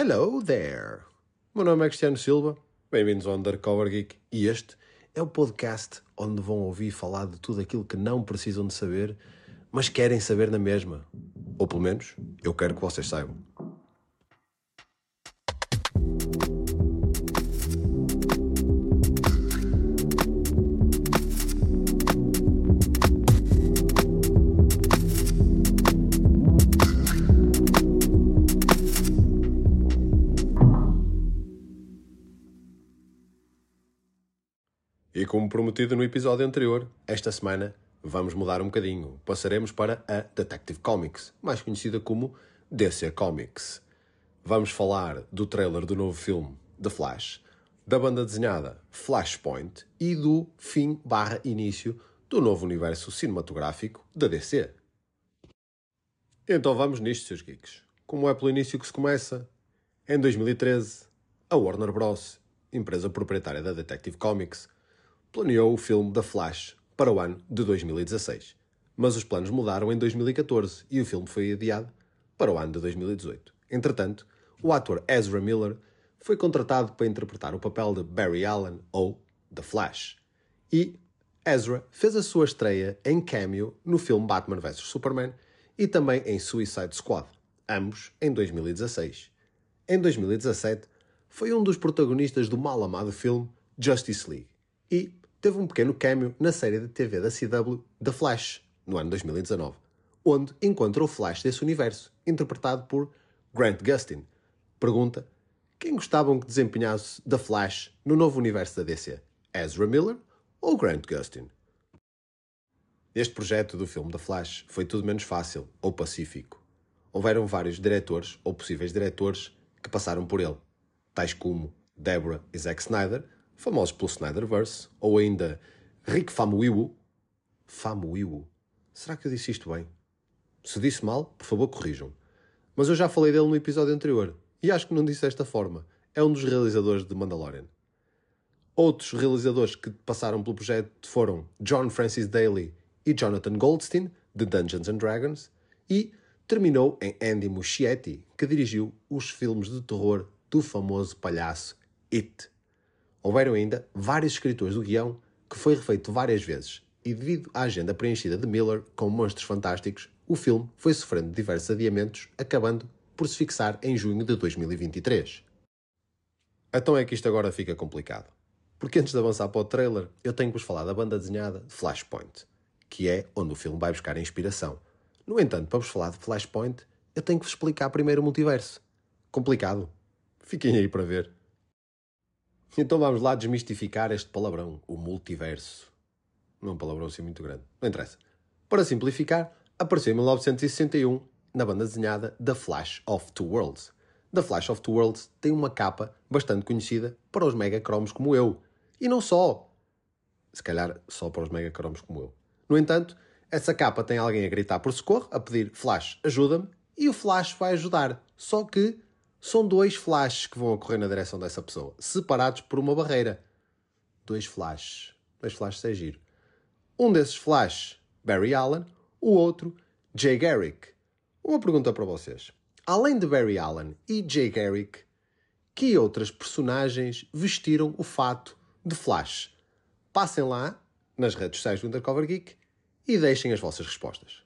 Hello there! Meu nome é Cristiano Silva, bem-vindos ao Undercover Geek e este é o podcast onde vão ouvir falar de tudo aquilo que não precisam de saber, mas querem saber na mesma. Ou pelo menos eu quero que vocês saibam. E como prometido no episódio anterior, esta semana vamos mudar um bocadinho. Passaremos para a Detective Comics, mais conhecida como DC Comics. Vamos falar do trailer do novo filme The Flash, da banda desenhada Flashpoint e do fim barra início do novo universo cinematográfico da DC. Então vamos nisto, seus geeks. Como é pelo início que se começa? Em 2013, a Warner Bros., empresa proprietária da Detective Comics, planeou o filme The Flash para o ano de 2016. Mas os planos mudaram em 2014 e o filme foi adiado para o ano de 2018. Entretanto, o ator Ezra Miller foi contratado para interpretar o papel de Barry Allen ou The Flash. E Ezra fez a sua estreia em cameo no filme Batman vs Superman e também em Suicide Squad, ambos em 2016. Em 2017, foi um dos protagonistas do mal amado filme Justice League e teve um pequeno cameo na série de TV da CW The Flash, no ano 2019, onde encontra o Flash desse universo, interpretado por Grant Gustin. Pergunta: quem gostavam que desempenhasse The Flash no novo universo da DC? Ezra Miller ou Grant Gustin? Este projeto do filme The Flash foi tudo menos fácil ou pacífico. Houveram vários diretores ou possíveis diretores que passaram por ele, tais como Deborah e Zack Snyder, famosos pelo Snyderverse, ou ainda Rick Famuyiwa. Famuyiwa? Será que eu disse isto bem? Se disse mal, por favor corrijam. Mas eu já falei dele no episódio anterior, e acho que não disse desta forma. É um dos realizadores de Mandalorian. Outros realizadores que passaram pelo projeto foram John Francis Daly e Jonathan Goldstein, de Dungeons and Dragons, e terminou em Andy Muschietti, que dirigiu os filmes de terror do famoso palhaço It. Houveram ainda vários escritores do guião que foi refeito várias vezes, e devido à agenda preenchida de Miller com monstros fantásticos, o filme foi sofrendo diversos adiamentos, acabando por se fixar em junho de 2023. Então é que isto agora fica complicado. Porque antes de avançar para o trailer, eu tenho que vos falar da banda desenhada de Flashpoint, que é onde o filme vai buscar inspiração. No entanto, para vos falar de Flashpoint, eu tenho que vos explicar primeiro o multiverso. Complicado? Fiquem aí para ver. Então vamos lá desmistificar este palavrão, o multiverso. Não é um palavrão assim muito grande, não interessa. Para simplificar, apareceu em 1961 na banda desenhada The Flash of Two Worlds. The Flash of Two Worlds tem uma capa bastante conhecida para os megacromos como eu. E não só. Se calhar só para os megacromos como eu. No entanto, essa capa tem alguém a gritar por socorro, a pedir Flash, ajuda-me, e o Flash vai ajudar. Só que são dois flashes que vão ocorrer na direção dessa pessoa, separados por uma barreira. Dois flashes. Dois flashes é giro. Um desses flashes, Barry Allen, o outro, Jay Garrick. Uma pergunta para vocês. Além de Barry Allen e Jay Garrick, que outras personagens vestiram o fato de Flash? Passem lá, nas redes sociais do Undercover Geek, e deixem as vossas respostas.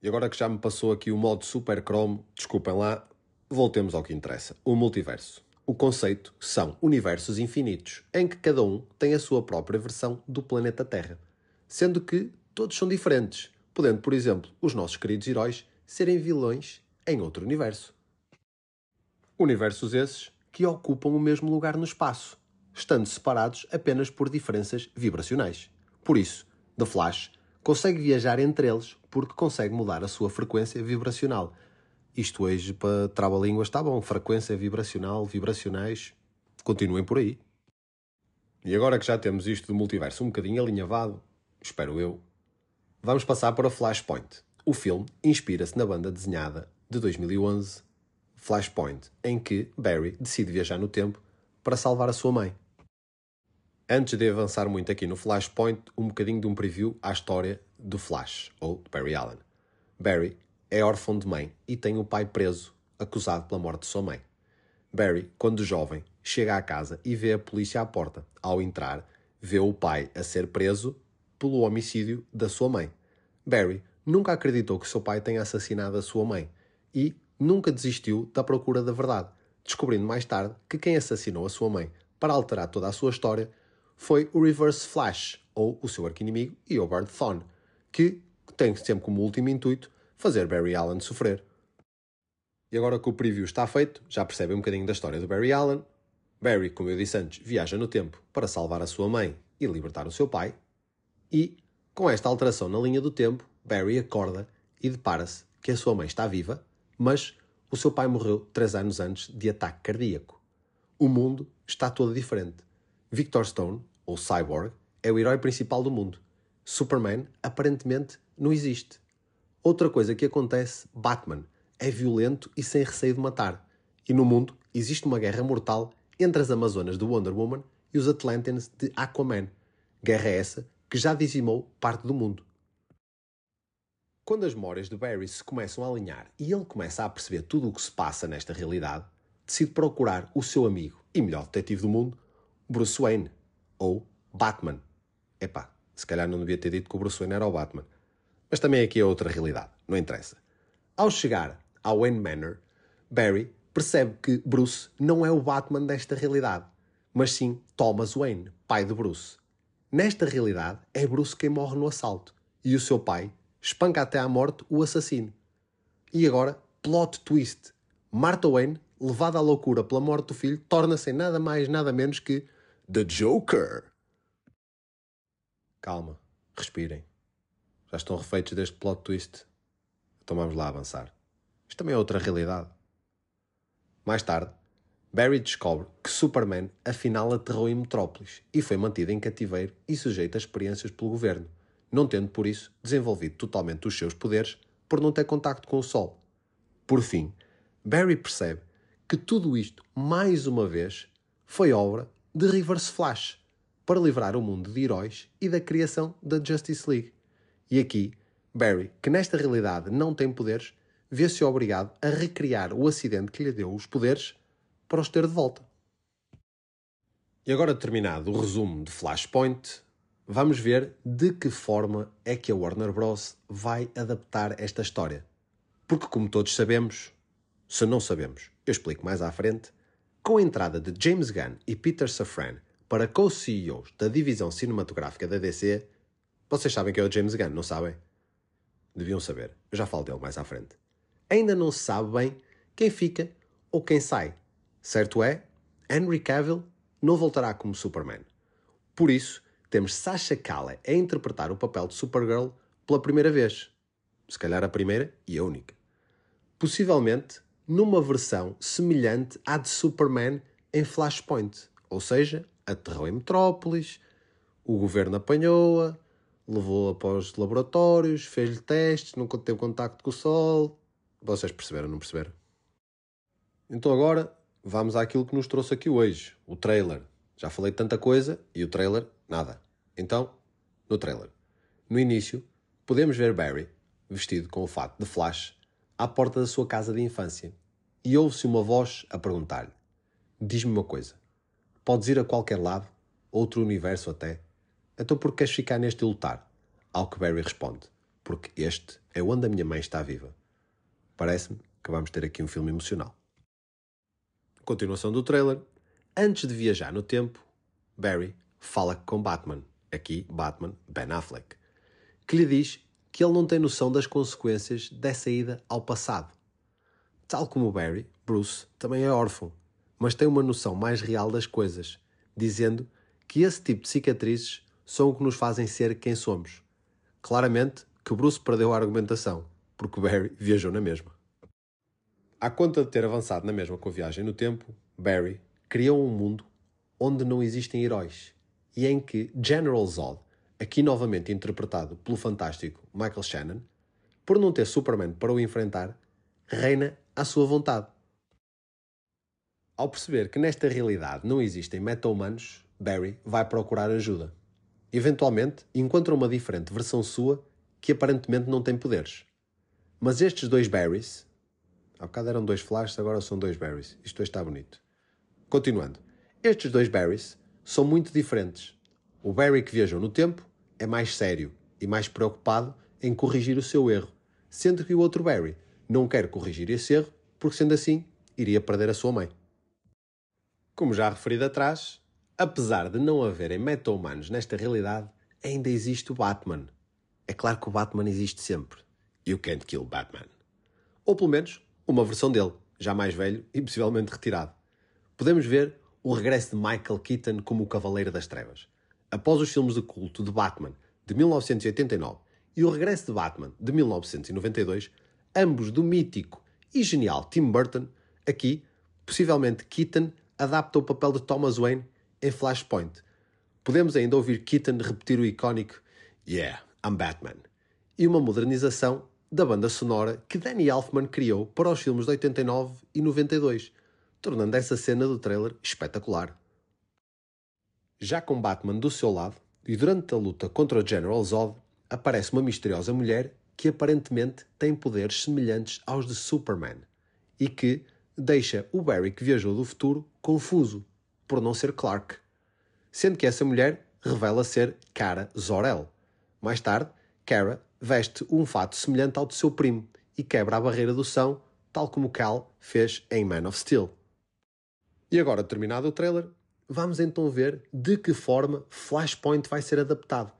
E agora que já me passou aqui o modo Super Chrome, desculpem lá, voltemos ao que interessa: o multiverso. O conceito são universos infinitos, em que cada um tem a sua própria versão do planeta Terra, sendo que todos são diferentes, podendo, por exemplo, os nossos queridos heróis serem vilões em outro universo. Universos esses que ocupam o mesmo lugar no espaço, estando separados apenas por diferenças vibracionais. Por isso, The Flash consegue viajar entre eles porque consegue mudar a sua frequência vibracional, isto hoje para trava-línguas está bom. Frequência vibracional, vibracionais, continuem por aí. E agora que já temos isto do multiverso um bocadinho alinhavado, espero eu, vamos passar para Flashpoint. O filme inspira-se na banda desenhada de 2011, Flashpoint, em que Barry decide viajar no tempo para salvar a sua mãe. Antes de avançar muito aqui no Flashpoint, um bocadinho de um preview à história do Flash, ou Barry Allen. Barry é órfão de mãe e tem o pai preso, acusado pela morte de sua mãe. Barry, quando jovem, chega à casa e vê a polícia à porta. Ao entrar, vê o pai a ser preso pelo homicídio da sua mãe. Barry nunca acreditou que seu pai tenha assassinado a sua mãe e nunca desistiu da procura da verdade, descobrindo mais tarde que quem assassinou a sua mãe para alterar toda a sua história foi o Reverse Flash, ou o seu arquinimigo Eobard Thawne, que tem sempre como último intuito fazer Barry Allen sofrer. E agora que o preview está feito, já percebem um bocadinho da história do Barry Allen. Barry, como eu disse antes, viaja no tempo para salvar a sua mãe e libertar o seu pai. E, com esta alteração na linha do tempo, Barry acorda e depara-se que a sua mãe está viva, mas o seu pai morreu três anos antes de ataque cardíaco. O mundo está todo diferente. Victor Stone, ou Cyborg, é o herói principal do mundo. Superman, aparentemente, não existe. Outra coisa que acontece, Batman, é violento e sem receio de matar. E no mundo existe uma guerra mortal entre as Amazonas de Wonder Woman e os Atlanteans de Aquaman. Guerra essa que já dizimou parte do mundo. Quando as memórias de Barry se começam a alinhar e ele começa a perceber tudo o que se passa nesta realidade, decide procurar o seu amigo e melhor detetive do mundo, Bruce Wayne, ou Batman. Epá, se calhar não devia ter dito que o Bruce Wayne era o Batman. Mas também aqui é outra realidade, não interessa. Ao chegar a Wayne Manor, Barry percebe que Bruce não é o Batman desta realidade, mas sim Thomas Wayne, pai de Bruce. Nesta realidade, é Bruce quem morre no assalto e o seu pai espanca até à morte o assassino. E agora, plot twist: Martha Wayne, levada à loucura pela morte do filho, torna-se nada mais nada menos que The Joker. Calma, respirem. Já estão refeitos deste plot twist. Então vamos lá avançar. Isto também é outra realidade. Mais tarde, Barry descobre que Superman afinal aterrou em Metrópolis e foi mantido em cativeiro e sujeito a experiências pelo governo, não tendo por isso desenvolvido totalmente os seus poderes por não ter contacto com o Sol. Por fim, Barry percebe que tudo isto, mais uma vez, foi obra de Reverse Flash para livrar o mundo de heróis e da criação da Justice League. E aqui, Barry, que nesta realidade não tem poderes, vê-se obrigado a recriar o acidente que lhe deu os poderes para os ter de volta. E agora terminado o resumo de Flashpoint, vamos ver de que forma é que a Warner Bros. vai adaptar esta história. Porque, como todos sabemos, se não sabemos, eu explico mais à frente, com a entrada de James Gunn e Peter Safran para co-CEOs da divisão cinematográfica da DC, vocês sabem que é o James Gunn, não sabem? Deviam saber, eu já falo dele mais à frente ainda não se sabe bem quem fica ou quem sai. Certo é, Henry Cavill não voltará como Superman. Por isso, temos Sasha Calle a interpretar o papel de Supergirl pela primeira vez. Se calhar a primeira e a única. Possivelmente numa versão semelhante à de Superman em Flashpoint. Ou seja, aterrou em Metrópolis, o governo apanhou-a, levou-a para os laboratórios, fez-lhe testes, nunca teve contacto com o Sol, vocês perceberam, não perceberam? Então agora vamos àquilo que nos trouxe aqui hoje, o trailer. Já falei tanta coisa e o trailer, nada. Então, no trailer. No início, podemos ver Barry, vestido com o fato de Flash, à porta da sua casa de infância. E ouve-se uma voz a perguntar-lhe: Diz-me uma coisa, podes ir a qualquer lado, outro universo até? Então por que queres ficar neste lutar? Ao que Barry responde: Porque este é onde a minha mãe está viva. Parece-me que vamos ter aqui um filme emocional. Continuação do trailer. Antes de viajar no tempo, Barry fala com Batman, aqui Batman Ben Affleck, que lhe diz que ele não tem noção das consequências dessa ida ao passado. Tal como Barry, Bruce também é órfão, mas tem uma noção mais real das coisas, dizendo que esse tipo de cicatrizes são o que nos fazem ser quem somos. Claramente que Bruce perdeu a argumentação porque Barry viajou na mesma. À conta de ter avançado na mesma com a viagem no tempo, Barry criou um mundo onde não existem heróis e em que General Zod, aqui novamente interpretado pelo fantástico Michael Shannon, por não ter Superman para o enfrentar, reina à sua vontade. Ao perceber que nesta realidade não existem meta-humanos, Barry vai procurar ajuda. Eventualmente, encontra uma diferente versão sua que aparentemente não tem poderes. Mas estes dois Barrys, Há bocado eram dois Flashes, agora são dois Barrys. Isto está bonito. Continuando. Estes dois Barrys são muito diferentes. O Barry que viajou no tempo é mais sério e mais preocupado em corrigir o seu erro, sendo que o outro Barry não quer corrigir esse erro porque, sendo assim, iria perder a sua mãe. Como já referido atrás, apesar de não haverem meta-humanos nesta realidade, ainda existe o Batman. É claro que o Batman existe sempre. You can't kill Batman. Ou pelo menos uma versão dele, já mais velho e possivelmente retirado. Podemos ver o regresso de Michael Keaton como o Cavaleiro das Trevas. Após os filmes de culto de Batman de 1989 e o regresso de Batman de 1992, ambos do mítico e genial Tim Burton, aqui, possivelmente Keaton adapta o papel de Thomas Wayne em Flashpoint. Podemos ainda ouvir Keaton repetir o icónico Yeah, I'm Batman e uma modernização da banda sonora que Danny Elfman criou para os filmes de 89 e 92, tornando essa cena do trailer espetacular. Já com Batman do seu lado, e durante a luta contra o General Zod, aparece uma misteriosa mulher que aparentemente tem poderes semelhantes aos de Superman e que deixa o Barry que viajou do futuro confuso por não ser Clark, sendo que essa mulher revela ser Kara Zor-El. Mais tarde, Kara veste um fato semelhante ao de seu primo e quebra a barreira do som, tal como Cal fez em Man of Steel. E agora, terminado o trailer, vamos então ver de que forma Flashpoint vai ser adaptado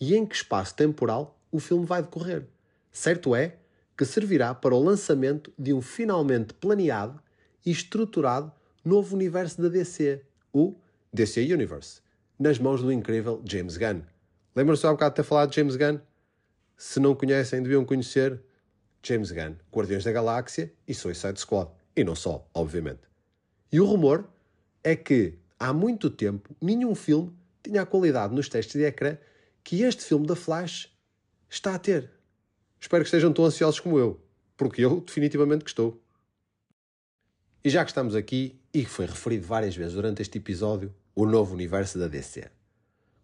e em que espaço temporal o filme vai decorrer. Certo é que servirá para o lançamento de um finalmente planeado e estruturado novo universo da DC, o DC Universe, nas mãos do incrível James Gunn. Lembram-se há bocado de ter falado de James Gunn? Se não conhecem, deviam conhecer James Gunn, Guardiões da Galáxia e Suicide Squad. E não só, obviamente. E o rumor é que há muito tempo nenhum filme tinha a qualidade nos testes de ecrã que este filme da Flash está a ter. Espero que estejam tão ansiosos como eu, porque eu definitivamente que estou. E já que estamos aqui, e que foi referido várias vezes durante este episódio, o novo universo da DC.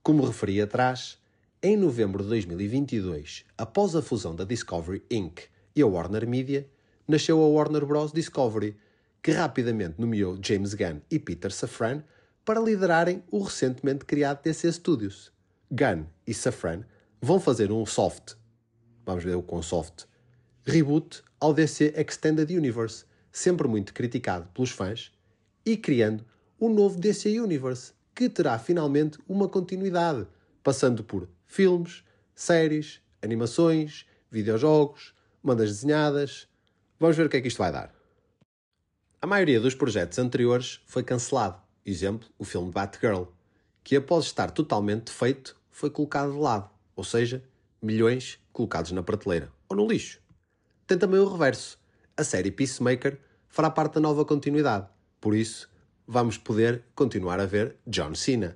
Como referi atrás, em novembro de 2022, após a fusão da Discovery Inc. e a Warner Media, nasceu a Warner Bros. Discovery, que rapidamente nomeou James Gunn e Peter Safran para liderarem o recentemente criado DC Studios. Gunn e Safran vão fazer um soft, vamos ver o com soft, reboot ao DC Extended Universe, sempre muito criticado pelos fãs, e criando o novo DC Universe, que terá finalmente uma continuidade, passando por filmes, séries, animações, videojogos, bandas desenhadas. Vamos ver o que é que isto vai dar. A maioria dos projetos anteriores foi cancelado. Exemplo, o filme Batgirl, que após estar totalmente feito, foi colocado de lado, ou seja, milhões colocados na prateleira ou no lixo. Tem também o reverso. A série Peacemaker fará parte da nova continuidade, por isso vamos poder continuar a ver John Cena.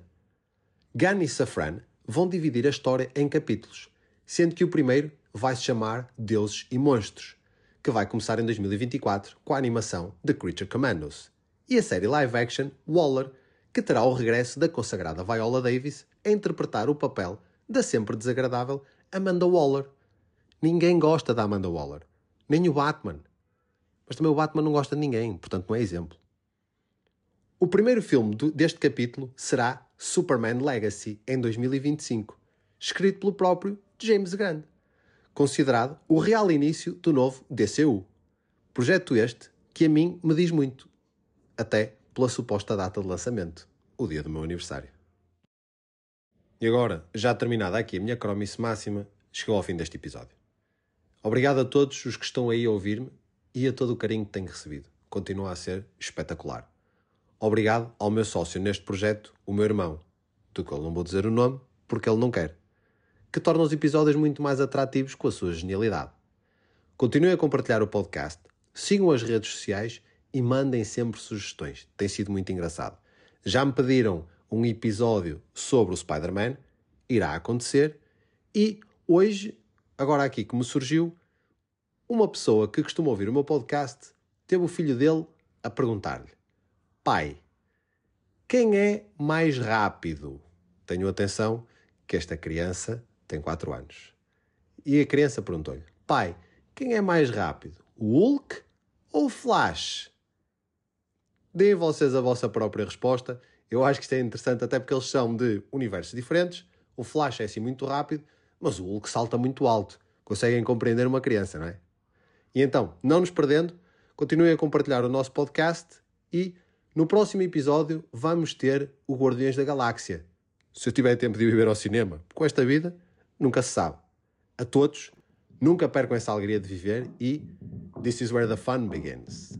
Gunn e Safran vão dividir a história em capítulos, sendo que o primeiro vai se chamar Deuses e Monstros, que vai começar em 2024 com a animação The Creature Commandos, e a série live action Waller, que terá o regresso da consagrada Viola Davis a interpretar o papel da sempre desagradável Amanda Waller. Ninguém gosta da Amanda Waller, nem o Batman. Mas também o Batman não gosta de ninguém, portanto não é exemplo. O primeiro filme deste capítulo será Superman Legacy em 2025, escrito pelo próprio James Gunn, considerado o real início do novo DCU. Projeto este que a mim me diz muito, até pela suposta data de lançamento, o dia do meu aniversário. E agora, já terminada aqui a minha cromice máxima, chegou ao fim deste episódio. Obrigado a todos os que estão aí a ouvir-me e a todo o carinho que tenho recebido. Continua a ser espetacular. Obrigado ao meu sócio neste projeto, o meu irmão, do qual não vou dizer o nome porque ele não quer, que torna os episódios muito mais atrativos com a sua genialidade. Continuem a compartilhar o podcast, sigam as redes sociais e mandem sempre sugestões. Tem sido muito engraçado. Já me pediram um episódio sobre o Spider-Man, irá acontecer, e hoje, agora aqui que me surgiu, uma pessoa que costuma ouvir o meu podcast teve o filho dele a perguntar-lhe Pai, quem é mais rápido? Tenho atenção que esta criança tem 4 anos. E a criança perguntou-lhe: Pai, quem é mais rápido? O Hulk ou Flash? Deem vocês a vossa própria resposta. Eu acho que isto é interessante, até porque eles são de universos diferentes. O Flash é assim muito rápido, mas o Hulk salta muito alto. Conseguem compreender uma criança, não é? E então, não nos perdendo, continuem a compartilhar o nosso podcast e no próximo episódio vamos ter o Guardiões da Galáxia. Se eu tiver tempo de ir ver ao cinema, com esta vida, nunca se sabe. A todos, nunca percam essa alegria de viver e this is where the fun begins.